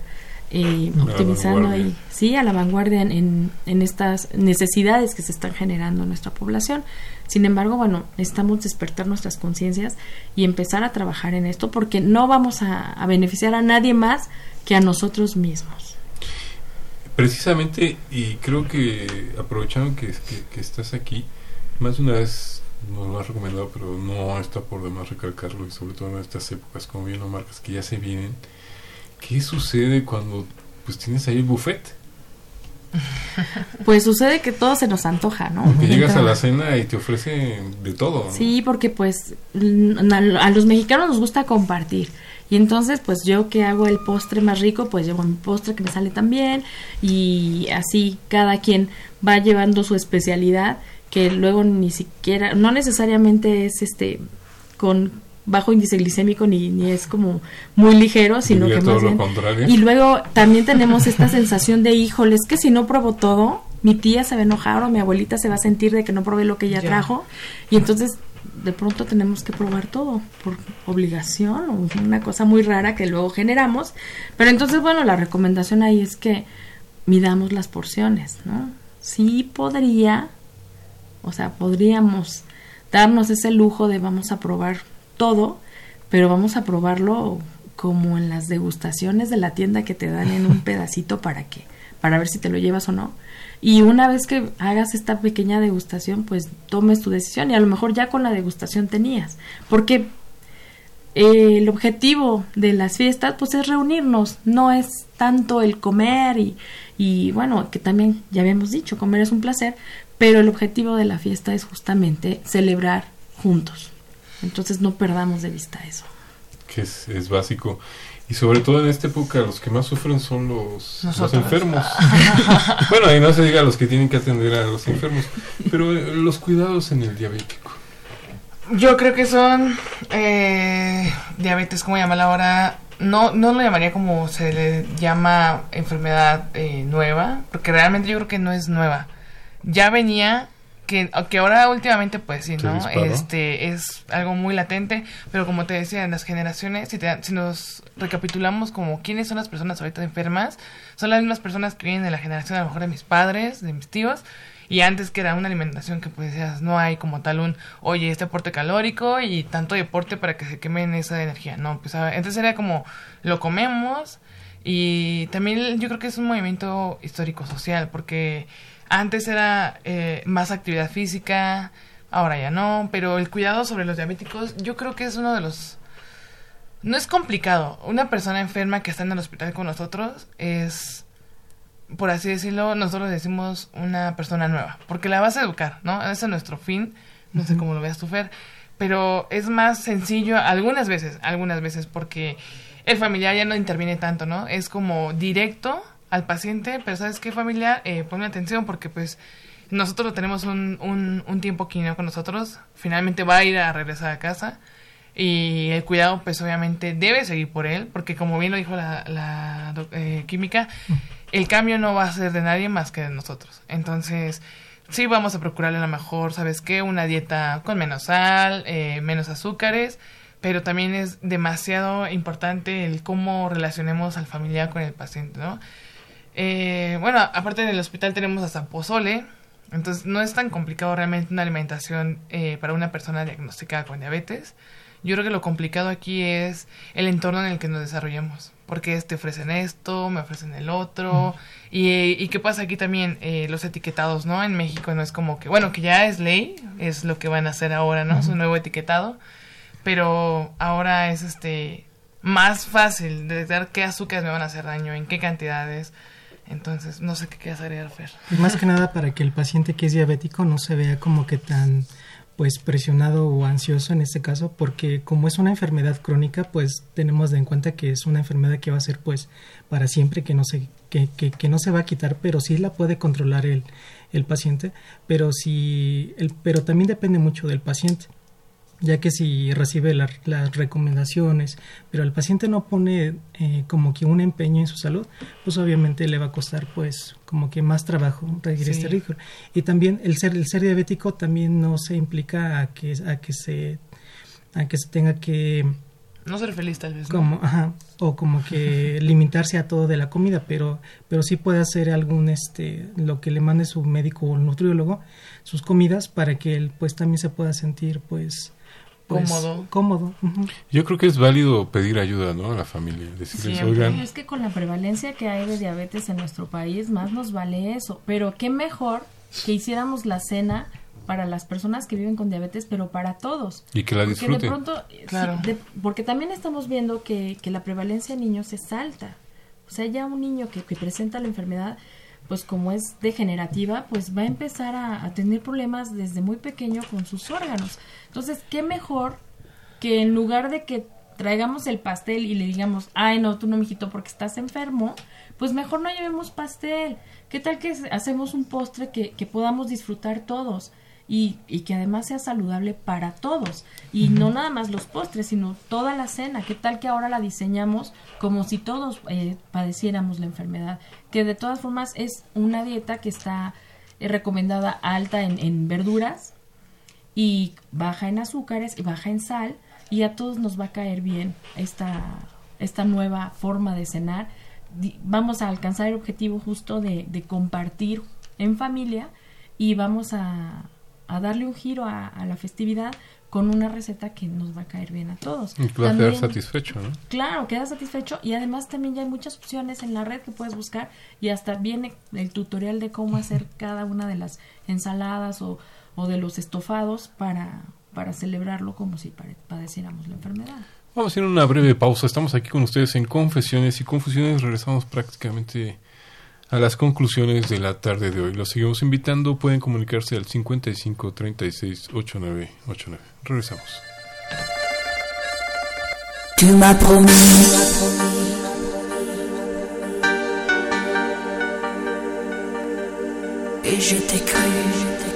eh, optimizando ahí, sí, a la vanguardia en, en, estas necesidades que se están generando en nuestra población. Sin embargo, bueno, necesitamos despertar nuestras conciencias y empezar a trabajar en esto porque no vamos a, beneficiar a nadie más que a nosotros mismos. Precisamente, y creo que aprovechando que, que, estás aquí, más de una vez nos lo has recomendado, pero no está por demás recalcarlo, y sobre todo en estas épocas, como bien lo marcas, que ya se vienen. ¿Qué sucede cuando pues tienes ahí el buffet? Pues sucede que todo se nos antoja, ¿no? Que llegas a la cena y te ofrecen de todo. Sí, porque pues a los mexicanos nos gusta compartir. Y entonces, pues yo que hago el postre más rico, pues llevo mi postre que me sale también. Y así cada quien va llevando su especialidad, que luego ni siquiera, no necesariamente es este con bajo índice glicémico ni, ni es como muy ligero, sino que más bien... Y luego también tenemos esta sensación de, híjoles, que si no pruebo todo, mi tía se va a enojar o mi abuelita se va a sentir de que no probé lo que ella trajo. Y entonces de pronto tenemos que probar todo por obligación o una cosa muy rara que luego generamos. Pero entonces, bueno, la recomendación ahí es que midamos las porciones, ¿no? Sí podría, o sea, podríamos darnos ese lujo de vamos a probar todo, pero vamos a probarlo como en las degustaciones de la tienda que te dan en un pedacito para que para ver si te lo llevas o no. Y una vez que hagas esta pequeña degustación, pues tomes tu decisión y a lo mejor ya con la degustación tenías, porque eh, el objetivo de las fiestas pues es reunirnos, no es tanto el comer y, y bueno, que también ya habíamos dicho, comer es un placer, pero el objetivo de la fiesta es justamente celebrar juntos. Entonces no perdamos de vista eso. Que es, es básico. Y sobre todo en esta época los que más sufren son los, los enfermos. bueno, y no se diga los que tienen que atender a los enfermos, pero eh, los cuidados en el diabético. Yo creo que son eh, diabetes, como llamarla ahora, no, no lo llamaría como se le llama enfermedad eh, nueva, porque realmente yo creo que no es nueva. Ya venía que, que ahora últimamente pues sí, ¿no? Este es algo muy latente, pero como te decía, en las generaciones, si, si nos recapitulamos como quiénes son las personas ahorita enfermas, son las mismas personas que vienen de la generación a lo mejor de mis padres, de mis tíos, y antes que era una alimentación que pues decías, no hay como tal un, oye, este aporte calórico y tanto deporte para que se quemen esa energía, no, pues entonces era como, lo comemos, y también yo creo que es un movimiento histórico social, porque antes era eh, más actividad física, ahora ya no, pero el cuidado sobre los diabéticos yo creo que es uno de los... No es complicado. Una persona enferma que está en el hospital con nosotros es, por así decirlo, nosotros decimos una persona nueva, porque la vas a educar, ¿no? Ese es nuestro fin, no sé cómo lo veas tú, Fer, pero es más sencillo algunas veces, algunas veces, porque el familiar ya no interviene tanto, ¿no? Es como directo al paciente, pero ¿sabes qué familia? Eh, ponme atención porque pues nosotros lo tenemos un, un, tiempo aquí ¿no? con nosotros, finalmente va a ir a regresar a casa y el cuidado pues obviamente debe seguir por él porque como bien lo dijo la, la eh, química, el cambio no va a ser de nadie más que de nosotros. Entonces sí vamos a procurarle a lo mejor, ¿sabes qué? Una dieta con menos sal, eh, menos azúcares, pero también es demasiado importante el cómo relacionemos al familiar con el paciente, ¿no? Eh, bueno, aparte en el hospital tenemos hasta pozole, entonces no es tan complicado realmente una alimentación eh, para una persona diagnosticada con diabetes. Yo creo que lo complicado aquí es el entorno en el que nos desarrollamos. Porque te ofrecen esto, me ofrecen el otro. Y, y, qué pasa aquí también, eh, los etiquetados, ¿no? En México no es como que, bueno, que ya es ley, es lo que van a hacer ahora, ¿no? Su nuevo etiquetado. Pero ahora es este, más fácil detectar qué azúcares me van a hacer daño, en qué cantidades. Entonces, no sé qué quieres agregar, Fer. Y más que nada para que el paciente que es diabético no se vea como que tan pues presionado o ansioso en este caso porque como es una enfermedad crónica pues tenemos de en cuenta que es una enfermedad que va a ser pues para siempre que no se que, que, que no se va a quitar pero sí la puede controlar el, el paciente pero si el, pero también depende mucho del paciente ya que si recibe la, las recomendaciones, pero el paciente no pone eh, como que un empeño en su salud, pues obviamente le va a costar pues como que más trabajo seguir este ritmo. Y también el ser el ser diabético también no se implica a que a que se a que se tenga que no ser feliz tal vez. Como, ajá, o como que limitarse a todo de la comida, pero pero sí puede hacer algún este lo que le mande su médico o nutriólogo sus comidas para que él pues también se pueda sentir pues pues, cómodo. Cómodo. Yo creo que es válido pedir ayuda, ¿no? A la familia. Decirles, Siempre. oigan. Es que con la prevalencia que hay de diabetes en nuestro país, más nos vale eso. Pero qué mejor que hiciéramos la cena para las personas que viven con diabetes, pero para todos. Y que la porque disfruten. de pronto, Claro. sí, de- porque también estamos viendo que, que la prevalencia en niños es alta. O sea, ya un niño que, que presenta la enfermedad, pues como es degenerativa, pues va a empezar a, tener problemas desde muy pequeño con sus órganos. Entonces, qué mejor que en lugar de que traigamos el pastel y le digamos, ay no, tú no, mijito, porque estás enfermo, pues mejor no llevemos pastel. ¿Qué tal que hacemos un postre que podamos disfrutar todos? Y, y que además sea saludable para todos. Y no nada más los postres, sino toda la cena. ¿Qué tal que ahora la diseñamos como si todos eh, padeciéramos la enfermedad? Que de todas formas es una dieta que está eh, recomendada alta en, en verduras y baja en azúcares y baja en sal y a todos nos va a caer bien esta, esta nueva forma de cenar. Vamos a alcanzar el objetivo justo de, de compartir en familia y vamos a, a darle un giro a, a la festividad con una receta que nos va a caer bien a todos. Y a quedar satisfecho, ¿no? Claro, queda satisfecho y además también ya hay muchas opciones en la red que puedes buscar y hasta viene el tutorial de cómo hacer cada una de las ensaladas o, o de los estofados para, para celebrarlo como si padeciéramos la enfermedad. Vamos a hacer una breve pausa. Estamos aquí con ustedes en Confesiones y Confusiones. Regresamos prácticamente a las conclusiones de la tarde de hoy. Los seguimos invitando. Pueden comunicarse al 55 36 89 89. Regresamos. Tu m'as promis. Et je t'ai cru,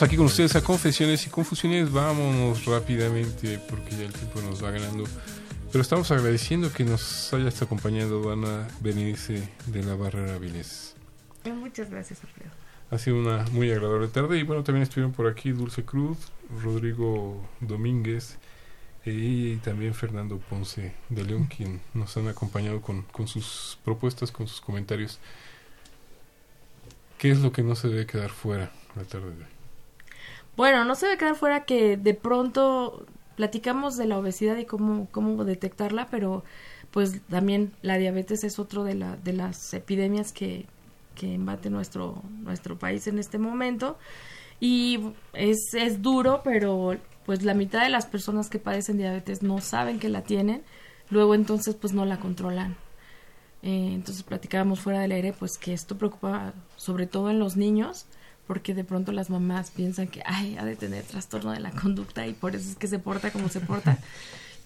Regresamos aquí con ustedes a Confesiones y Confusiones. Vámonos rápidamente porque ya el tiempo nos va ganando. Pero estamos agradeciendo que nos hayas acompañado Ana Berenice de la Barrera Vilés. Muchas gracias, Alfredo. Ha sido una muy agradable tarde y bueno, también estuvieron por aquí Dulce Cruz, Rodrigo Domínguez eh, y también Fernando Ponce de León, quien nos han acompañado con, con sus propuestas, con sus comentarios. ¿Qué es lo que no se debe quedar fuera la tarde de hoy? Bueno, no se debe quedar fuera que de pronto platicamos de la obesidad y cómo, cómo detectarla, pero pues también la diabetes es otro de, la, de las epidemias que, que embate nuestro, nuestro país en este momento. Y es, es duro, pero pues la mitad de las personas que padecen diabetes no saben que la tienen, luego entonces pues no la controlan. Eh, entonces platicábamos fuera del aire pues que esto preocupa sobre todo en los niños, porque de pronto las mamás piensan que, ay, ha de tener trastorno de la conducta y por eso es que se porta como se porta,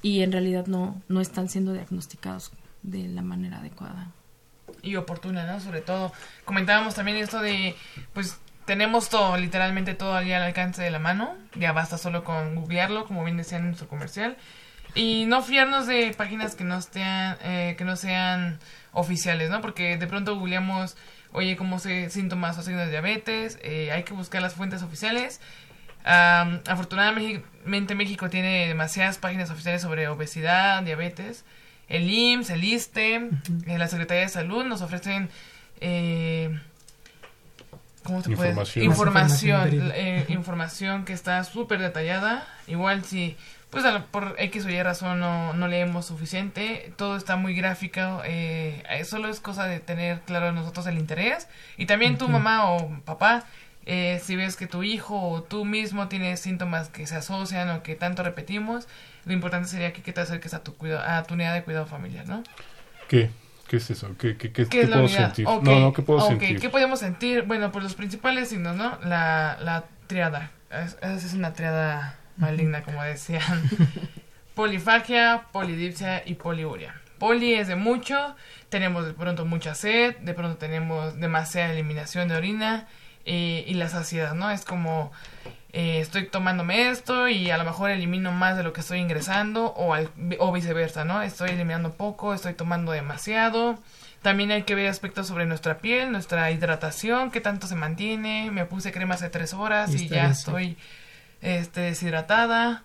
y en realidad no, no están siendo diagnosticados de la manera adecuada. y oportuna, ¿no? Sobre todo, comentábamos también esto de, pues, tenemos todo, literalmente todo allí al alcance de la mano, ya basta solo con googlearlo, como bien decía en nuestro comercial, y no fiarnos de páginas que no, estén, eh, que no sean oficiales, ¿no? Porque de pronto googleamos, oye, ¿cómo se síntomas o signos de diabetes? Eh, hay que buscar las fuentes oficiales. Am, afortunadamente México tiene demasiadas páginas oficiales sobre obesidad, diabetes. El IMSS, el ISTE, eh, la Secretaría de Salud nos ofrecen eh, ¿cómo se puede Información. información Información eh, información que está súper detallada igual si pues por X o Y razón no, no leemos suficiente todo está muy gráfico eh, eh, solo es cosa de tener claro nosotros el interés y también tu mamá o papá eh, si ves que tu hijo o tú mismo tienes síntomas que se asocian o que tanto repetimos lo importante sería que, que te acerques a tu cuidado, a tu unidad de cuidado familiar ¿no? ¿Qué? ¿Qué es eso? ¿Qué, qué, qué, ¿Qué qué es la puedo sentir? No, no, ¿qué puedo sentir? ¿Qué podemos sentir? Bueno, pues los principales signos, ¿no? La, la triada. Es, esa es una triada maligna, como decían. Polifagia, polidipsia y poliuria. Poli es de mucho, tenemos de pronto mucha sed, de pronto tenemos demasiada eliminación de orina eh, y la saciedad, ¿no? Es como eh, estoy tomándome esto y a lo mejor elimino más de lo que estoy ingresando o, al- o viceversa, ¿no? Estoy eliminando poco, estoy tomando demasiado. También hay que ver aspectos sobre nuestra piel, nuestra hidratación, qué tanto se mantiene. Me puse crema hace tres horas Y ya estoy este, deshidratada.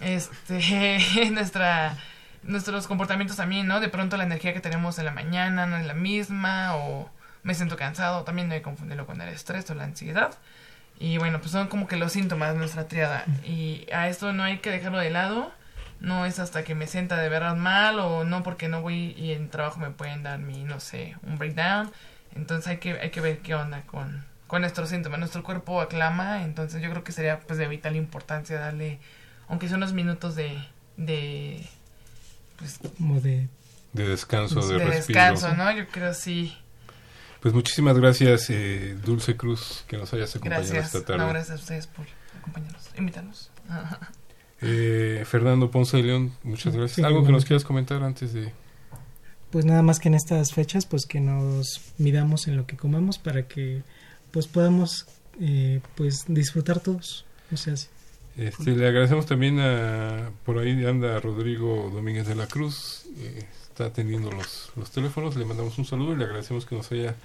Este, nuestra, nuestros comportamientos también, ¿no? De pronto la energía que tenemos en la mañana no es la misma o me siento cansado. También no hay que confundirlo con el estrés o la ansiedad. Y bueno, pues son como que los síntomas de nuestra triada. Y a esto no hay que dejarlo de lado. No es hasta que me sienta de verdad mal o no porque no voy y en trabajo me pueden dar mi, no sé, un breakdown. Entonces hay que, hay que ver qué onda con, con nuestros síntomas. Nuestro cuerpo aclama, entonces yo creo que sería pues de vital importancia darle, aunque sea unos minutos de, de, pues, Como de De descanso, de, de respiro. descanso, ¿no? Yo creo sí. Pues muchísimas gracias, eh, Dulce Cruz, que nos hayas acompañado Gracias. esta tarde. No, gracias a ustedes por acompañarnos, invitarnos. Eh, Fernando Ponce de León, muchas gracias. Sí, ¿Algo que nos quieras comentar antes de...? pues nada más que en estas fechas pues que nos midamos en lo que comamos para que pues podamos eh, pues disfrutar todos o sea sí. Este, le agradecemos también a... Por ahí anda Rodrigo Domínguez de la Cruz, eh, está atendiendo los, los teléfonos, le mandamos un saludo y le agradecemos que nos haya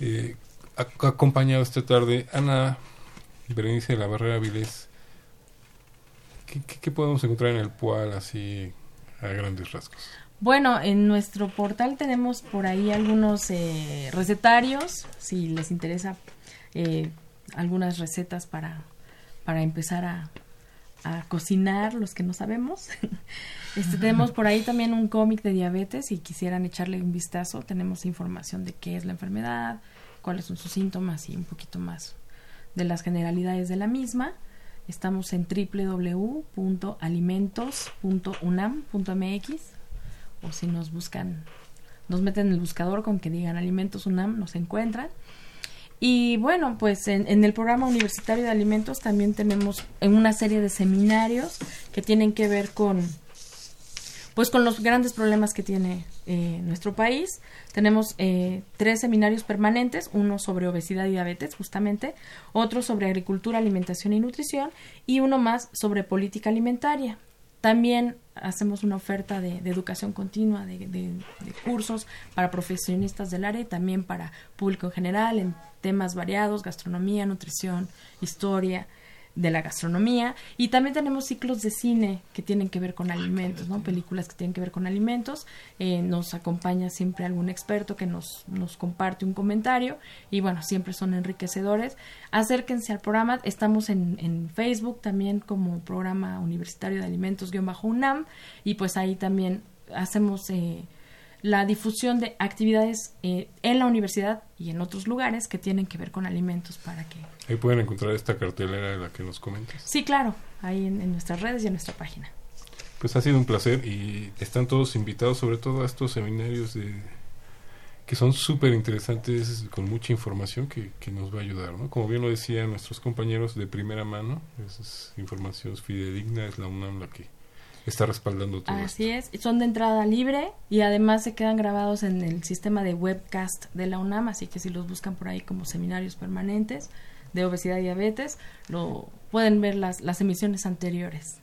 eh, ac- acompañado esta tarde. Ana Berenice de la Barrera Vilés, ¿qué, qué, qué podemos encontrar en el Pual así a grandes rasgos? Bueno, en nuestro portal tenemos por ahí algunos eh, recetarios, si les interesa eh, algunas recetas para, para empezar a, cocinar los que no sabemos. Este, tenemos por ahí también un cómic de diabetes, si quisieran echarle un vistazo, tenemos información de qué es la enfermedad, cuáles son sus síntomas y un poquito más de las generalidades de la misma. Estamos en www.alimentos.unam.mx si nos buscan, nos meten en el buscador con que digan Alimentos UNAM, nos encuentran. Y bueno, pues en, en el programa universitario de alimentos también tenemos en una serie de seminarios que tienen que ver con pues con los grandes problemas que tiene eh, nuestro país. Tenemos eh, tres seminarios permanentes, uno sobre obesidad y diabetes, justamente, otro sobre agricultura, alimentación y nutrición, y uno más sobre política alimentaria. También hacemos una oferta de, de educación continua, de, de- de cursos para profesionistas del área y también para público en general, en temas variados, gastronomía, nutrición, historia de la gastronomía y también tenemos ciclos de cine que tienen que ver con alimentos, ¿no? Películas que tienen que ver con alimentos. Eh, nos acompaña siempre algún experto que nos, nos comparte un comentario y bueno, siempre son enriquecedores. Acérquense al programa, estamos en, en Facebook también como programa universitario de alimentos-UNAM y pues ahí también hacemos... Eh, la difusión de actividades eh, en la universidad y en otros lugares que tienen que ver con alimentos para que Ahí pueden encontrar esta cartelera de la que nos comentas. Sí, claro, ahí en, en nuestras redes y en nuestra página. Pues ha sido un placer y están todos invitados, sobre todo a estos seminarios de que son súper interesantes, con mucha información que, que, nos va a ayudar, ¿no? Como bien lo decían nuestros compañeros de primera mano, esa es información fidedigna, es la UNAM la que está respaldando todo Así es, son de entrada libre y además se quedan grabados en el sistema de webcast de la UNAM, así que si los buscan por ahí como seminarios permanentes de obesidad y diabetes, lo pueden ver las, las emisiones anteriores.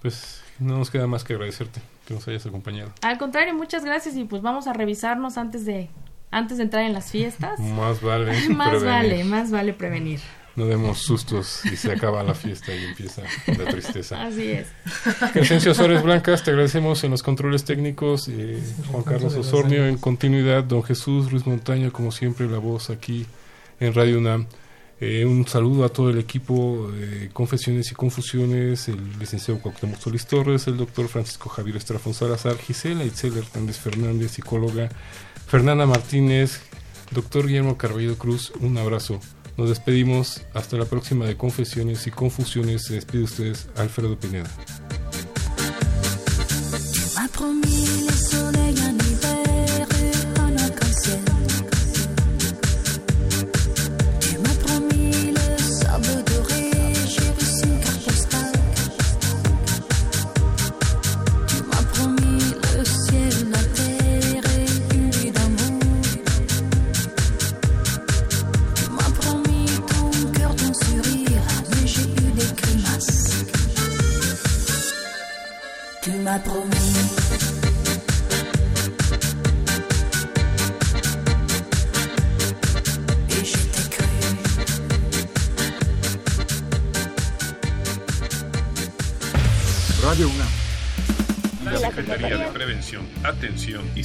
Pues no nos queda más que agradecerte que nos hayas acompañado. Al contrario, muchas gracias y pues vamos a revisarnos antes de antes de entrar en las fiestas. Más vale. más prevenir. vale, más vale prevenir. No demos sustos y se acaba la fiesta y empieza la tristeza. Así es. Crescencio Suárez Blancas, te agradecemos en los controles técnicos. Eh, Juan Carlos Osornio en continuidad. Don Jesús Ruiz Montaño, como siempre, la voz aquí en Radio UNAM. Eh, un saludo a todo el equipo de Confesiones y Confusiones, el licenciado Cuauhtémoc Solís Torres, el doctor Francisco Javier Estrafón Salazar, Gisela Itzel Hernández Fernández, psicóloga, Fernanda Martínez, doctor Guillermo Carballo Cruz, un abrazo. Nos despedimos hasta la próxima de Confesiones y Confusiones. Se despide ustedes Alfredo Pineda.